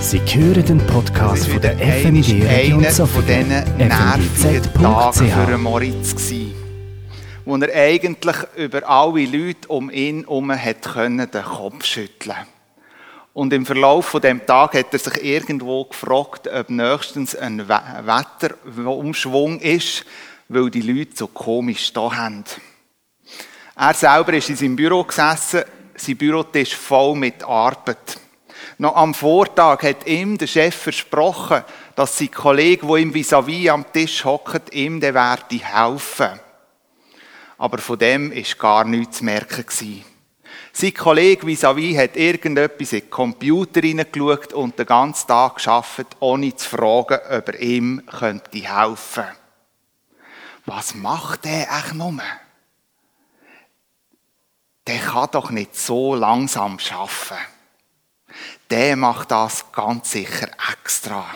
Sie hören den Podcast von der FMG Region einer von diesen nervigen Tagen für. Moritz gsi, wo er eigentlich über alle Leute um ihn herum den Kopf schütteln. Und im Verlauf von dem Tag hat er sich irgendwo gefragt, ob nächstens ein We- Wetterumschwung ist, weil die Leute so komisch da haben. Er selber ist in seinem Büro gesessen, sein Bürotisch voll mit Arbeit. Noch am Vortag hat ihm der Chef versprochen, dass sein Kollege, wo ihm vis-à-vis am Tisch hockt, ihm der werde helfen. Aber von dem ist gar nichts zu merken. Sein Kollege vis-à-vis hat irgendetwas in den Computer hineingeschaut und den ganzen Tag geschafft, ohne zu fragen, ob er ihm könnte helfen. Was macht der eigentlich nur? Der kann doch nicht so langsam schaffen. Der macht das ganz sicher extra,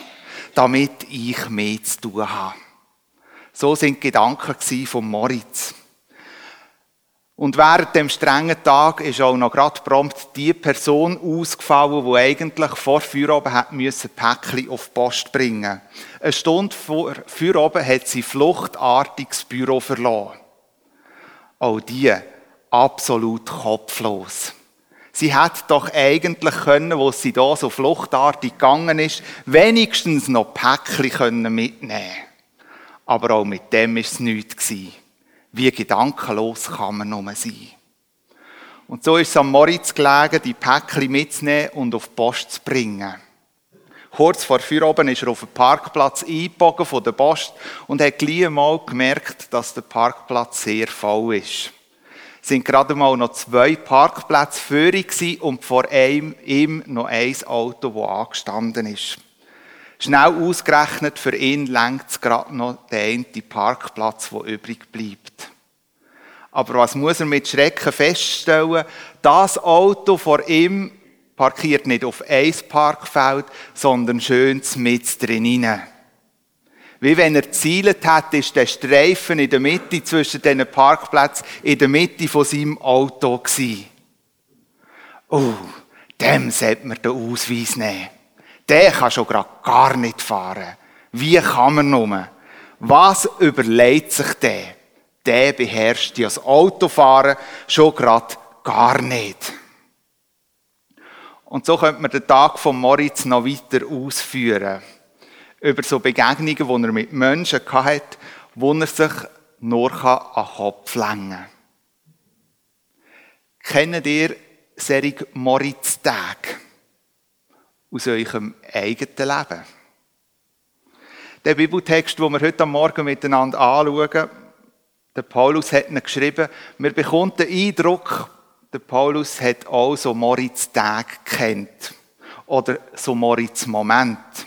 damit ich mehr zu tun habe. So sind die Gedanken von Moritz. Und während dem strengen Tag ist auch noch gerade prompt die Person ausgefallen, die eigentlich vor Feierabend hat müssen Päckchen auf die Post bringen. Eine Stunde vor Feierabend hat sie fluchtartig das Büro verloren. Auch die absolut kopflos. Sie hat doch eigentlich können, wo sie da so fluchtartig gegangen ist, wenigstens noch Päckchen können mitnehmen. Aber auch mit dem ist es nichts. Wie gedankenlos kann man nur sein. Und so ist es am Moritz gelegen, die Päckchen mitzunehmen und auf die Post zu bringen. Kurz vor Feierabend ist er auf den Parkplatz eingebogen von der Post und hat gleich mal gemerkt, dass der Parkplatz sehr voll ist. Sind gerade mal noch zwei Parkplätze gewesen und vor einem, ihm noch ein Auto, das angestanden ist. Schnell ausgerechnet, für ihn längt es gerade noch der eine Parkplatz, der übrig bleibt. Aber was muss er mit Schrecken feststellen? Das Auto vor ihm parkiert nicht auf ein Parkfeld, sondern schön mit drin. Wie wenn er gezielt hat, ist der Streifen in der Mitte zwischen diesen Parkplätzen in der Mitte von seinem Auto gewesen. Oh, dem sollte man den Ausweis nehmen. Der kann schon gerade gar nicht fahren. Wie kann man nur? Was überlegt sich der? Der beherrscht ja das Autofahren schon gerade gar nicht. Und so könnte man den Tag von Moritz noch weiter ausführen. Über so Begegnungen, die er mit Menschen hatte, wo er sich nur an den Kopf lenken kann. Kennt ihr solche Moritz-Tage aus eurem eigenen Leben? Der Bibeltext, den wir heute Morgen miteinander anschauen, der Paulus hat ihn geschrieben, wir bekommen den Eindruck, der Paulus hat auch so Moritz-Tage kennt. Oder so Moritz-Moment.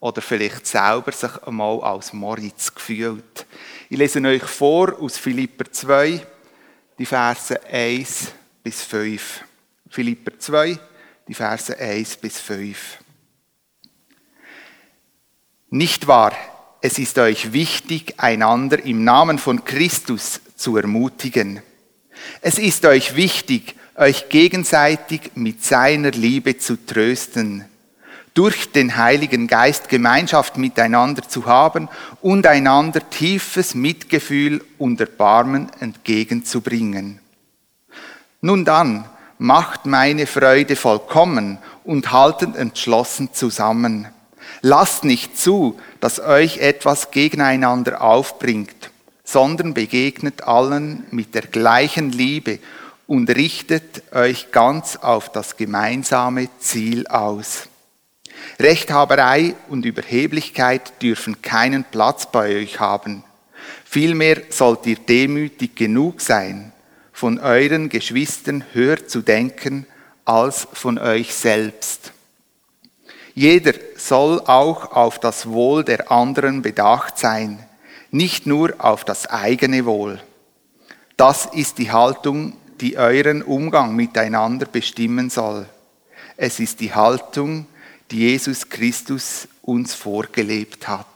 Oder vielleicht selber sich einmal als Moritz gefühlt. Ich lese euch vor aus Philipper 2, die Verse 1 bis 5. Philipper 2, die Verse 1 bis 5. Nicht wahr, es ist euch wichtig, einander im Namen von Christus zu ermutigen. Es ist euch wichtig, euch gegenseitig mit seiner Liebe zu trösten, durch den Heiligen Geist Gemeinschaft miteinander zu haben und einander tiefes Mitgefühl und Erbarmen entgegenzubringen. Nun dann, macht meine Freude vollkommen und haltet entschlossen zusammen. Lasst nicht zu, dass euch etwas gegeneinander aufbringt, sondern begegnet allen mit der gleichen Liebe und richtet euch ganz auf das gemeinsame Ziel aus. Rechthaberei und Überheblichkeit dürfen keinen Platz bei euch haben. Vielmehr sollt ihr demütig genug sein, von euren Geschwistern höher zu denken als von euch selbst. Jeder soll auch auf das Wohl der anderen bedacht sein, nicht nur auf das eigene Wohl. Das ist die Haltung, die euren Umgang miteinander bestimmen soll. Es ist die Haltung, die Jesus Christus uns vorgelebt hat.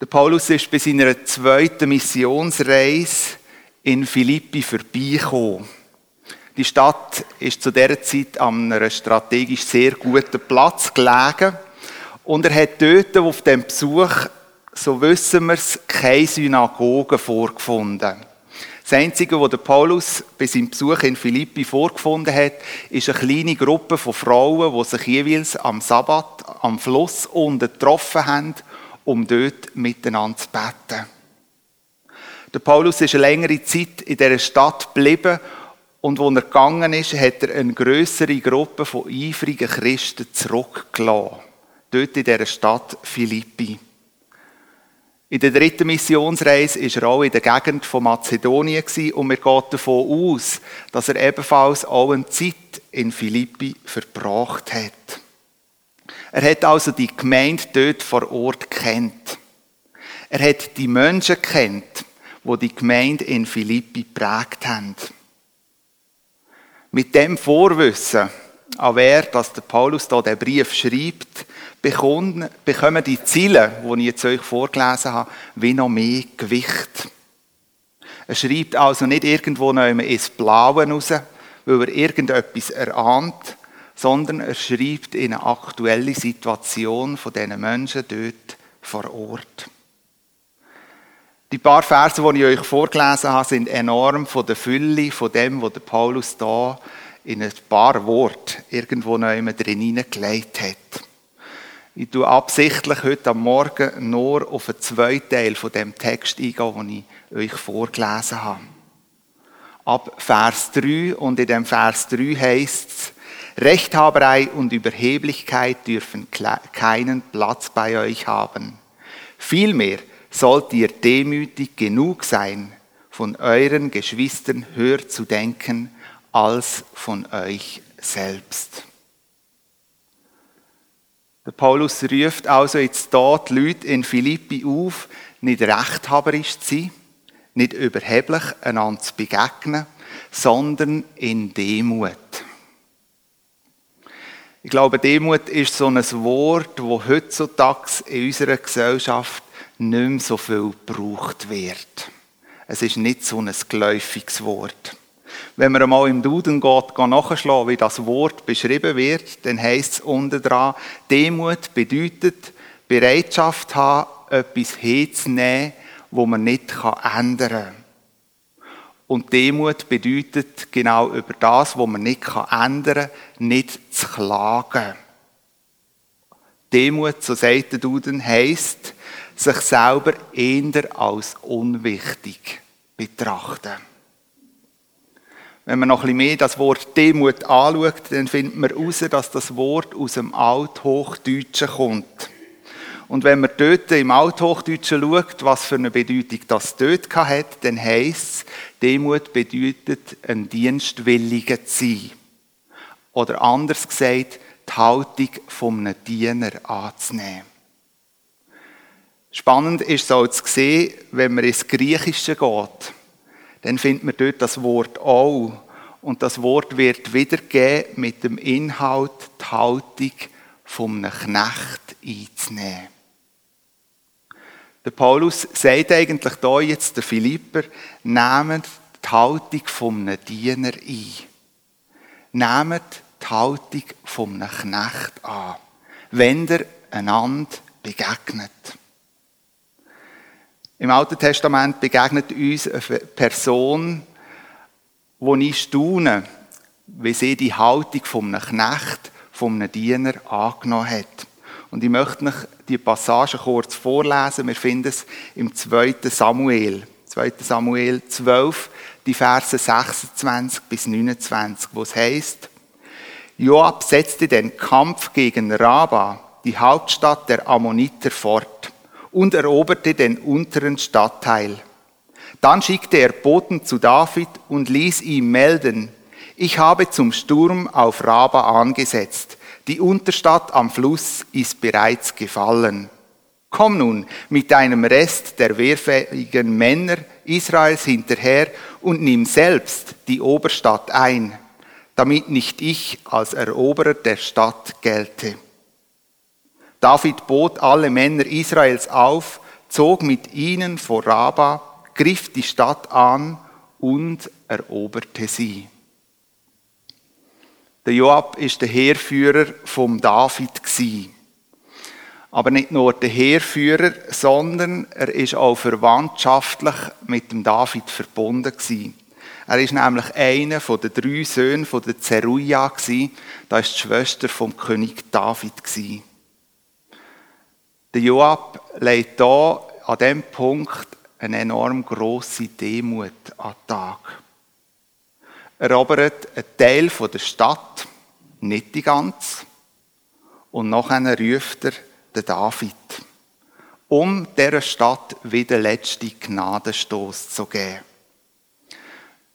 Der Paulus ist bei seiner zweiten Missionsreise in Philippi vorbeigekommen. Die Stadt ist zu dieser Zeit an einem strategisch sehr guten Platz gelegen. Und er hat dort auf dem Besuch, so wissen wir es, keine Synagoge vorgefunden. Das Einzige, was Paulus bei seinem Besuch in Philippi vorgefunden hat, ist eine kleine Gruppe von Frauen, die sich jeweils am Sabbat am Fluss unten getroffen haben, um dort miteinander zu beten. Der Paulus ist eine längere Zeit in dieser Stadt geblieben und wo er gegangen ist, hat er eine größere Gruppe von eifrigen Christen zurückgelassen. Dort in dieser Stadt Philippi. In der dritten Missionsreise war er auch in der Gegend von Mazedonien und wir gehen davon aus, dass er ebenfalls auch eine Zeit in Philippi verbracht hat. Er hat also die Gemeinde dort vor Ort kennt. Er hat die Menschen kennt, wo die Gemeinde in Philippi prägt haben. Mit dem Vorwissen, an wer dass der Paulus da den Brief schreibt, bekommen, die Ziele, die ich jetzt euch vorgelesen habe, wie noch mehr Gewicht. Er schreibt also nicht irgendwo noch ins Blaue raus, weil er irgendetwas erahnt, sondern er schreibt in eine aktuelle Situation von diesen Menschen dort vor Ort. Die paar Verse, die ich euch vorgelesen habe, sind enorm von der Fülle von dem, was der Paulus da in ein paar Worte irgendwo noch drin hineingelegt hat. Ich tue absichtlich heute am Morgen nur auf einen zweiten Teil von dem Text eingehen, den ich euch vorgelesen habe. Ab Vers 3 und in dem Vers 3 heißt es, Rechthaberei und Überheblichkeit dürfen keinen Platz bei euch haben. Vielmehr sollt ihr demütig genug sein, von euren Geschwistern höher zu denken als von euch selbst. Der Paulus ruft also jetzt dort die Leute in Philippi auf, nicht rechthaberisch zu sein, nicht überheblich einander zu begegnen, sondern in Demut. Ich glaube, Demut ist so ein Wort, das heutzutage in unserer Gesellschaft nicht mehr so viel gebraucht wird. Es ist nicht so ein geläufiges Wort. Wenn man einmal im Duden geht, nachschlagen, wie das Wort beschrieben wird, dann heißt es unten dran, Demut bedeutet Bereitschaft haben, etwas hinzunehmen, wo man nicht ändern kann. Und Demut bedeutet genau über das, was man nicht ändern kann, nicht zu klagen. Demut, so sagt der Duden, heisst, sich selber eher als unwichtig betrachten. Wenn man noch ein bisschen mehr das Wort Demut anschaut, dann findet man heraus, dass das Wort aus dem Althochdeutschen kommt. Und wenn man dort im Althochdeutschen schaut, was für eine Bedeutung das dort hat, dann heisst es, Demut bedeutet, ein Dienstwilliger zu sein. Oder anders gesagt, die Haltung von einem Diener anzunehmen. Spannend ist es auch zu sehen, wenn man ins Griechische geht, dann findet man dort das Wort auch. Und das Wort wird wiedergegeben mit dem Inhalt, die Haltung einem Knecht einzunehmen. Der Paulus sagt eigentlich da jetzt der Philipper, nehmt die Haltung einem Diener ein. Nehmt die Haltung einem Knecht an, wenn ihr einander begegnet. Im Alten Testament begegnet uns eine Person, wo ich staune, wie sie die Haltung von einem Knecht, von Diener angenommen hat. Und ich möchte euch die Passage kurz vorlesen. Wir finden es im 2. Samuel. 2. Samuel 12, die Verse 26 bis 29, wo es heißt, Joab setzte den Kampf gegen Raba, die Hauptstadt der Ammoniter, fort und eroberte den unteren Stadtteil. Dann schickte er Boten zu David und ließ ihm melden, ich habe zum Sturm auf Raba angesetzt. Die Unterstadt am Fluss ist bereits gefallen. Komm nun mit deinem Rest der wehrfähigen Männer Israels hinterher und nimm selbst die Oberstadt ein, damit nicht ich als Eroberer der Stadt gelte. David bot alle Männer Israels auf, zog mit ihnen vor Raba, griff die Stadt an und eroberte sie. Der Joab ist der Heerführer vom David gsi. Aber nicht nur der Heerführer, sondern er ist auch verwandtschaftlich mit dem David verbunden gsi. Er ist nämlich einer von den drei Söhnen von der Zeruja gsi. Da ist die Schwester vom König David gsi. Der Joab legt da an dem Punkt eine enorm grosse Demut an den Tag. Er erobert einen Teil der Stadt, nicht die ganze, und nachher ruft er den David, um dieser Stadt wieder letzte Gnadenstoß zu geben.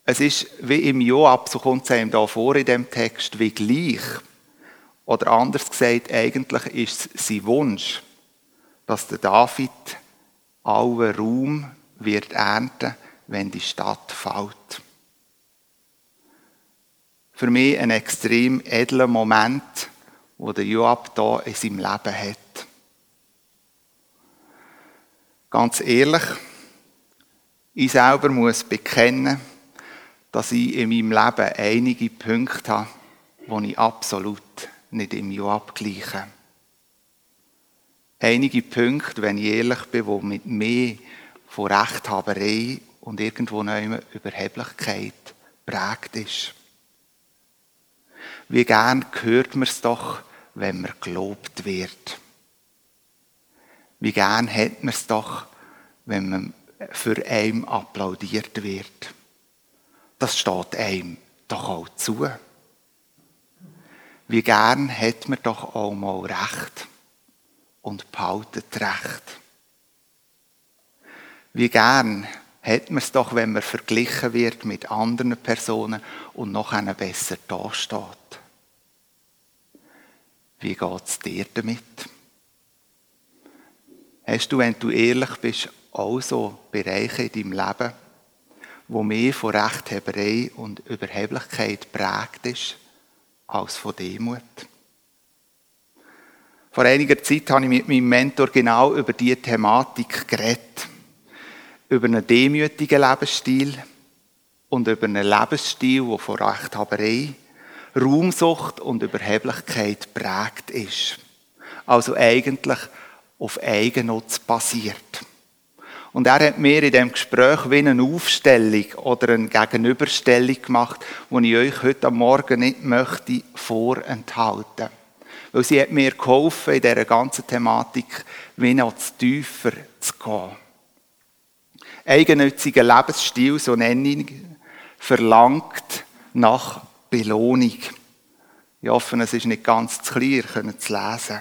Es ist wie im Joab, so kommt es ihm da vor in dem Text, wie gleich. Oder anders gesagt, eigentlich ist es sein Wunsch, dass der David allen Raum wird ernten, wenn die Stadt fällt. Für mich ein extrem edler Moment, wo der Joab da in seinem Leben hat. Ganz ehrlich, ich selber muss bekennen, dass ich in meinem Leben einige Punkte habe, die ich absolut nicht im Joab gleiche einige Punkte, wenn ich ehrlich bin, die mit mir von Rechthaberei und irgendwo neuem Überheblichkeit prägt ist. Wie gern hört man es doch, wenn man gelobt wird. Wie gern hat man es doch, wenn man für einen applaudiert wird. Das steht einem doch auch zu. Wie gern hat man doch auch mal Recht und behaltet Recht. Wie gern hat man es doch, wenn man verglichen wird mit anderen Personen und noch einer besser dasteht. Wie geht es dir damit? Hast du, wenn du ehrlich bist, auch so Bereiche in deinem Leben, wo mehr von Rechthaberei und Überheblichkeit prägt ist, als von Demut? Vor einiger Zeit habe ich mit meinem Mentor genau über diese Thematik geredet. Über einen demütigen Lebensstil und über einen Lebensstil, der von Rechthaberei, Raumsucht und Überheblichkeit prägt ist. Also eigentlich auf Eigennutz basiert. Und er hat mir in dem Gespräch wie eine Aufstellung oder eine Gegenüberstellung gemacht, die ich euch heute am Morgen nicht möchte vorenthalten möchte. Weil sie hat mir geholfen, in dieser ganzen Thematik wie noch tiefer zu gehen. Eigennütziger Lebensstil, so nenne ich, verlangt nach Belohnung. Ich hoffe, es ist nicht ganz zu klar, können zu lesen.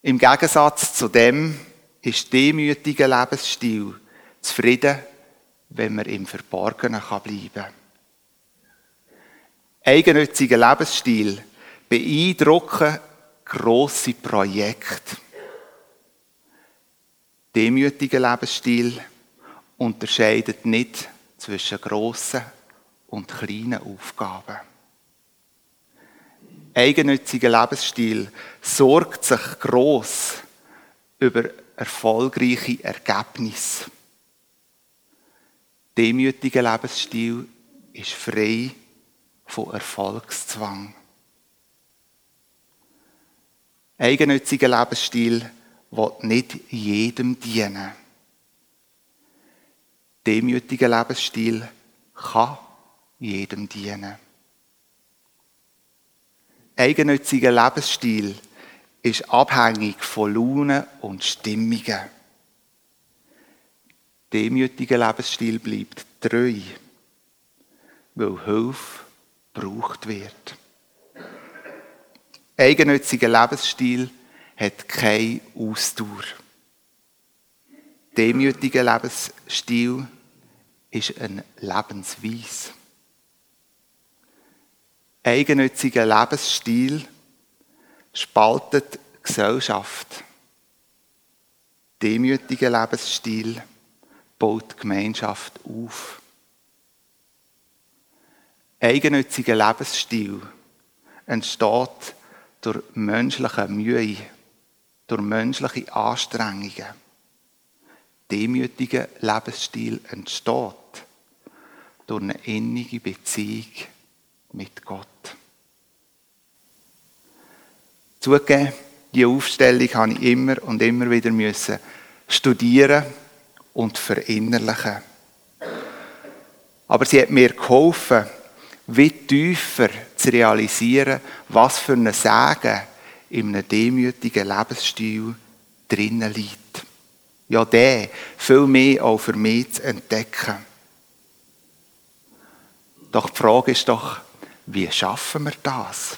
Im Gegensatz zu dem ist demütiger Lebensstil zufrieden, wenn man im Verborgenen bleiben kann. Eigennütziger Lebensstil beeindrucken grosse Projekte. Demütiger Lebensstil unterscheidet nicht zwischen grossen und kleinen Aufgaben. Eigennütziger Lebensstil sorgt sich gross über erfolgreiche Ergebnisse. Demütiger Lebensstil ist frei von Erfolgszwang. Eigennütziger Lebensstil will nicht jedem dienen. Demütiger Lebensstil kann jedem dienen. Eigennütziger Lebensstil ist abhängig von Launen und Stimmungen. Demütiger Lebensstil bleibt treu, weil Hilfe gebraucht wird. Eigennütziger Lebensstil hat keine Ausdauer. Demütiger Lebensstil ist ein Lebensweise. Eigennütziger Lebensstil spaltet Gesellschaft. Demütiger Lebensstil baut Gemeinschaft auf. Eigennütziger Lebensstil entsteht durch menschliche Mühe, durch menschliche Anstrengungen. Demütiger Lebensstil entsteht durch eine innige Beziehung mit Gott. Zugegeben, die Aufstellung habe ich immer und immer wieder müssen studieren und verinnerlichen. Aber sie hat mir geholfen, wie tiefer zu realisieren, was für ein Segen in einem demütigen Lebensstil drinnen liegt. Ja, der viel mehr auch für mich zu entdecken. Doch die Frage ist doch, wie schaffen wir das?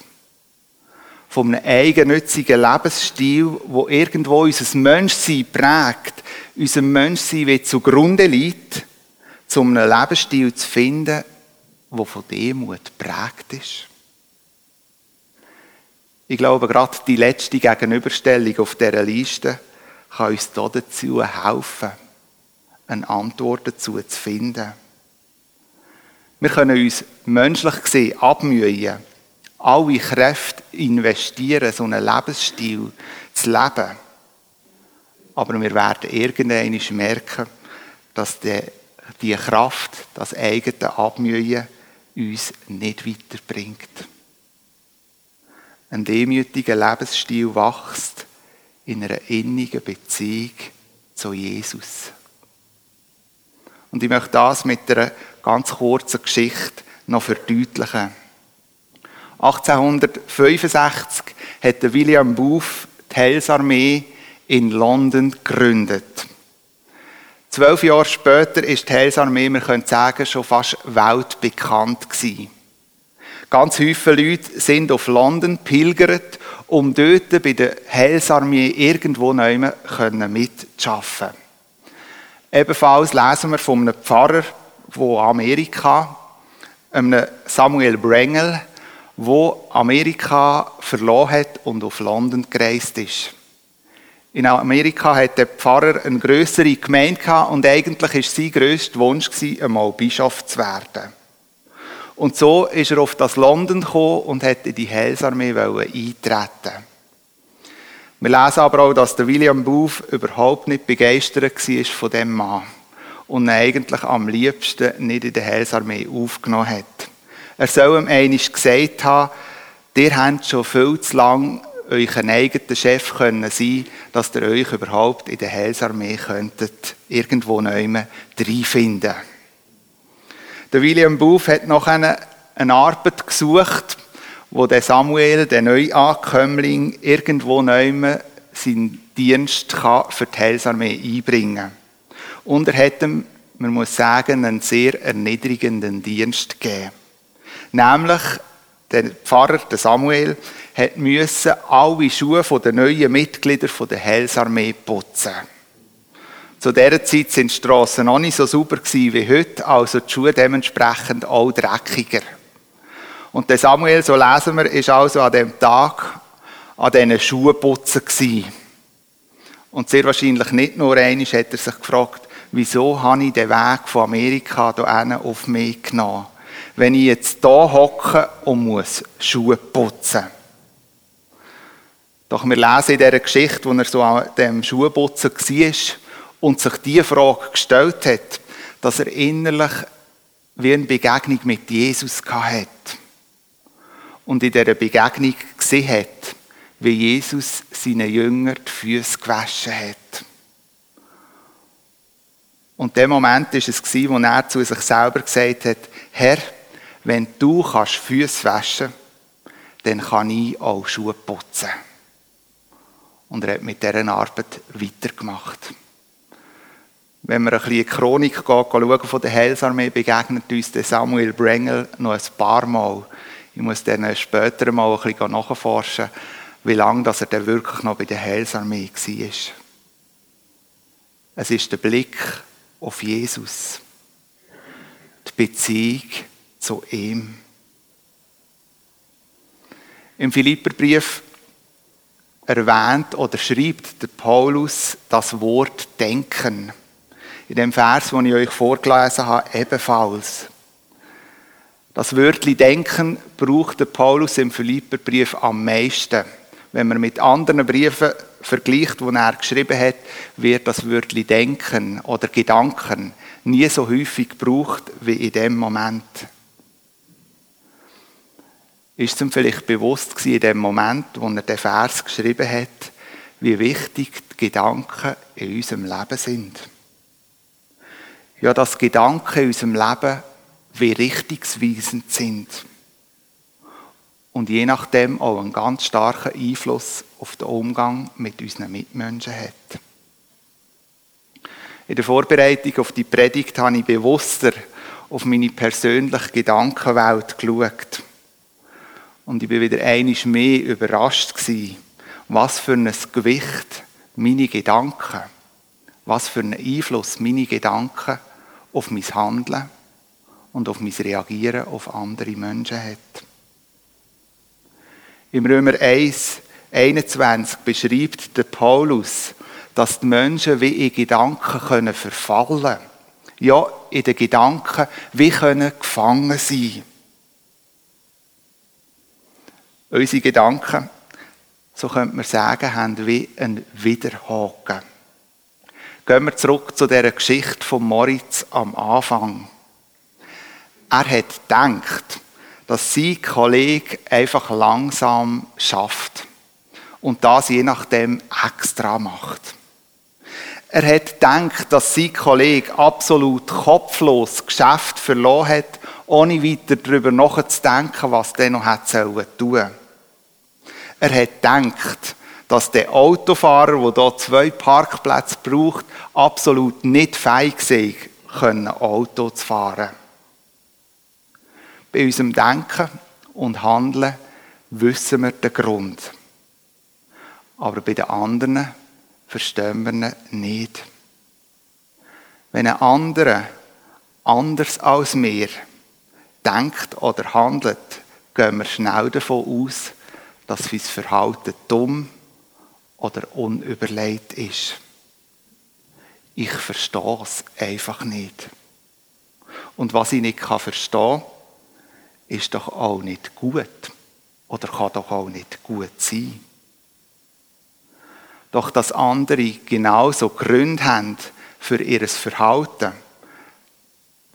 Von einem eigennützigen Lebensstil, wo irgendwo unser Menschsein prägt, unser Menschsein wie zugrunde liegt, um einen Lebensstil zu finden, der von Demut prägt ist. Ich glaube, gerade die letzte Gegenüberstellung auf dieser Liste kann uns dazu helfen, eine Antwort dazu zu finden. Wir können uns menschlich gesehen abmühen, alle Kräfte investieren, so einen Lebensstil zu leben. Aber wir werden irgendwann merken, dass die, die Kraft, das eigene Abmühen uns nicht weiterbringt. Ein demütiger Lebensstil wächst in einer innigen Beziehung zu Jesus. Und ich möchte das mit einer ganz kurzen Geschichte noch verdeutlichen. 1865 hat William Booth die Heilsarmee in London gegründet. Zwölf Jahre später ist die Heilsarmee, wir können sagen, schon fast weltbekannt gewesen. Ganz viele Leute sind auf London pilgert, um dort bei der Heilsarmee irgendwo mitzuarbeiten. Ebenfalls lesen wir von einem Pfarrer, wo Amerika, einem Samuel Brengel, wo Amerika verloren hat und auf London gereist ist. In Amerika hat der Pfarrer eine größere Gemeinde und eigentlich war sein grösster Wunsch, einmal Bischof zu werden. Und so ist er auf das London gekommen und in die Heilsarmee eintreten. Wir lesen aber auch, dass der William Booth überhaupt nicht begeistert war von dem Mann und ihn eigentlich am liebsten nicht in der Heilsarmee aufgenommen hat. Er soll ihm einmal gesagt haben, ihr habt schon viel zu lange euren eigenen Chef können sein, dass ihr euch überhaupt in der Heilsarmee könntet irgendwo neu reinfinden. Der William Booth hat noch eine, eine Arbeit gesucht, wo der Samuel, der Neuankömmling, irgendwo neu seinen Dienst für die Heilsarmee einbringen kann. Und er hat ihm, man muss sagen, einen sehr erniedrigenden Dienst gegeben. Nämlich, der Pfarrer, der Samuel, müssen alle Schuhe der neuen Mitglieder der Heilsarmee putzen. Zu dieser Zeit sind die Strassen noch nicht so sauber wie heute, also die Schuhe dementsprechend auch dreckiger. Und der Samuel, so lesen wir, ist also an dem Tag an diesen Schuhputzen gewesen. Und sehr wahrscheinlich nicht nur einmal hat er sich gefragt, wieso habe ich den Weg von Amerika hierher auf mich genommen? Wenn ich jetzt hier hocke und muss Schuhe putzen. Doch wir lesen in dieser Geschichte, wo er so an dem Schuhputzen war und sich diese Frage gestellt hat, dass er innerlich wie eine Begegnung mit Jesus hatte. Und in dieser Begegnung gesehen hat, wie Jesus seinen Jüngern die Füße gewaschen hat. Und der Moment war es, wo er zu sich selber gesagt hat, Herr, wenn du kannst Füße waschen dann kann ich auch Schuhe putzen. Und er hat mit dieser Arbeit weitergemacht. Wenn wir ein bisschen in die Chronik gehen, schauen von der Heilsarmee, begegnet uns der Samuel Brengel noch ein paar Mal. Ich muss dann später mal ein bisschen nachforschen, wie lange dass er dann wirklich noch bei der Heilsarmee war. Es ist der Blick auf Jesus. Die Beziehung zu ihm. Im Philipperbrief erwähnt oder schreibt der Paulus das Wort Denken. In dem Vers, den ich euch vorgelesen habe, ebenfalls. Das Wörtli Denken braucht der Paulus im Philipperbrief am meisten. Wenn man mit anderen Briefen vergleicht, die er geschrieben hat, wird das Wörtli Denken oder Gedanken nie so häufig gebraucht wie in dem Moment. ist ihm vielleicht bewusst gewesen, in dem Moment, wo er den Vers geschrieben hat, wie wichtig die Gedanken in unserem Leben sind. Ja, dass Gedanken in unserem Leben wie richtungsweisend sind. Und je nachdem auch einen ganz starken Einfluss auf den Umgang mit unseren Mitmenschen hat. In der Vorbereitung auf die Predigt habe ich bewusster auf meine persönliche Gedankenwelt geschaut. Und ich bin wieder einiges mehr überrascht gewesen, was für ein Gewicht meine Gedanken, was für einen Einfluss meine Gedanken auf mein Handeln und auf mein Reagieren auf andere Menschen hat. Im Römer 1, 21 beschreibt der Paulus, dass die Menschen wie in Gedanken können verfallen Ja, in den Gedanken wie können gefangen sein. Unsere Gedanken, so könnte man sagen, haben wie einen Widerhaken. Gehen wir zurück zu der Geschichte von Moritz am Anfang. Er hat gedacht, dass sein Kollege einfach langsam schafft und das je nachdem extra macht. Er hat gedacht, dass sein Kollege absolut kopflos Geschäft verloren hat, ohne weiter darüber nachzudenken, was der noch tun sollen. Er hat gedacht, dass der Autofahrer, der hier zwei Parkplätze braucht, absolut nicht fähig sei, können Auto zu fahren. Bei unserem Denken und Handeln wissen wir den Grund. Aber bei den anderen verstehen wir ihn nicht. Wenn ein anderer anders als wir denkt oder handelt, gehen wir schnell davon aus, dass sein Verhalten dumm oder unüberlegt ist. Ich verstehe es einfach nicht. Und was ich nicht verstehen kann, ist doch auch nicht gut oder kann doch auch nicht gut sein. Doch dass andere genauso Gründe haben für ihr Verhalten,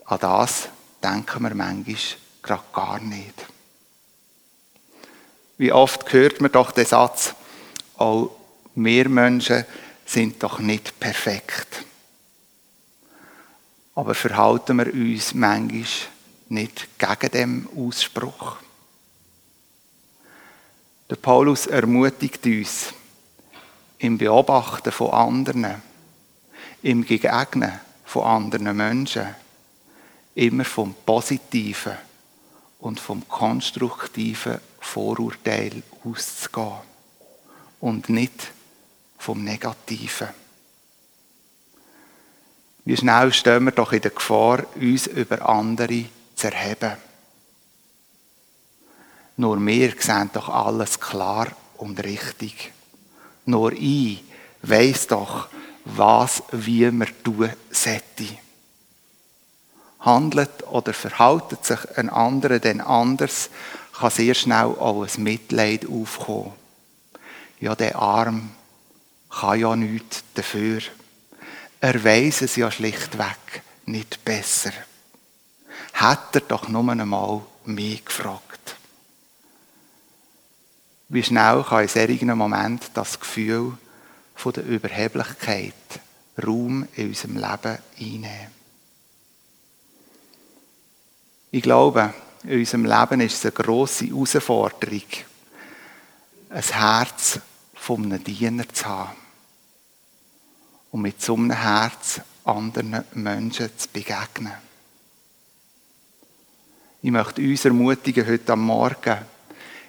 an das denken wir manchmal gerade gar nicht. Wie oft hört man doch den Satz, auch wir Menschen sind doch nicht perfekt. Aber verhalten wir uns manchmal nicht gegen dem Ausspruch? Der Paulus ermutigt uns, im Beobachten von anderen, im Gegegnen von anderen Menschen, immer vom positiven und vom konstruktiven Vorurteil auszugehen und nicht vom Negativen. Wie schnell stehen wir doch in der Gefahr, uns über andere zu erheben. Nur wir sehen doch alles klar und richtig. Nur ich weiss doch, was wie man tun sollte. Handelt oder verhaltet sich ein anderer denn anders, kann sehr schnell auch ein Mitleid aufkommen. Ja, der Arm kann ja nichts dafür. Er weiss es ja schlichtweg nicht besser. Hat er doch nur einmal mich gefragt. Wie schnell kann in solchen Moment das Gefühl von der Überheblichkeit Raum in unserem Leben einnehmen? Ich glaube, in unserem Leben ist es eine grosse Herausforderung, ein Herz einem Diener zu haben und mit so einem Herz anderen Menschen zu begegnen. Ich möchte uns ermutigen, heute am Morgen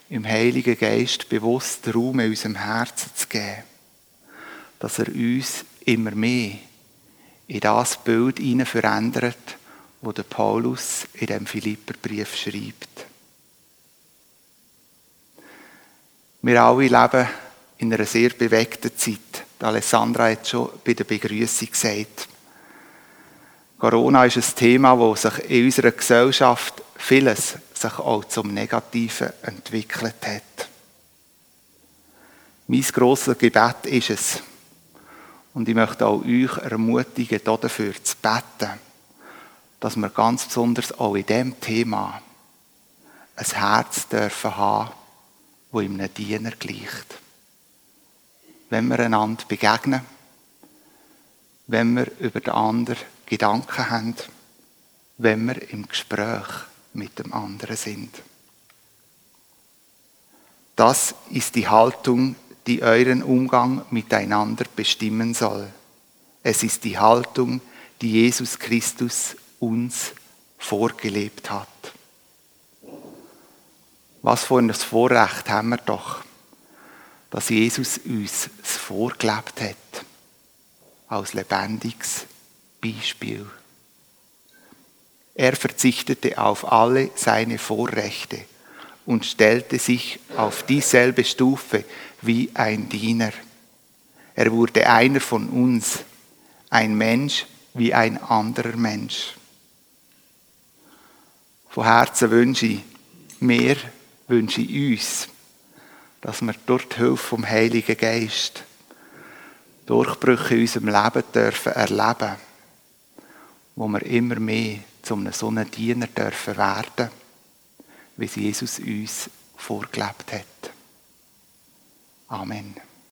im Heiligen Geist bewusst Raum in unserem Herzen zu geben, dass er uns immer mehr in das Bild hinein verändert, wo der Paulus in dem Philipperbrief schreibt. Wir alle leben in einer sehr bewegten Zeit. Alessandra hat schon bei der Begrüßung gesagt. Corona ist ein Thema, das sich in unserer Gesellschaft vieles sich auch zum Negativen entwickelt hat. Mein grosses Gebet ist es, und ich möchte auch euch ermutigen, dafür zu beten, dass wir ganz besonders auch in diesem Thema ein Herz dürfen haben, wo ihm einem Diener gleicht. Wenn wir einander begegnen, wenn wir über den anderen Gedanken haben, wenn wir im Gespräch mit dem anderen sind. Das ist die Haltung, die euren Umgang miteinander bestimmen soll. Es ist die Haltung, die Jesus Christus uns vorgelebt hat. Was für ein Vorrecht haben wir doch, dass Jesus uns es vorgelebt hat, als lebendiges Beispiel. Er verzichtete auf alle seine Vorrechte und stellte sich auf dieselbe Stufe wie ein Diener. Er wurde einer von uns, ein Mensch wie ein anderer Mensch. Von Herzen wünsche ich mir, wünsche ich uns, dass wir durch die Hilfe vom Heiligen Geist Durchbrüche in unserem Leben dürfen erleben, wo wir immer mehr zu einem so Diener dürfen werden, wie es Jesus uns vorgelebt hat. Amen.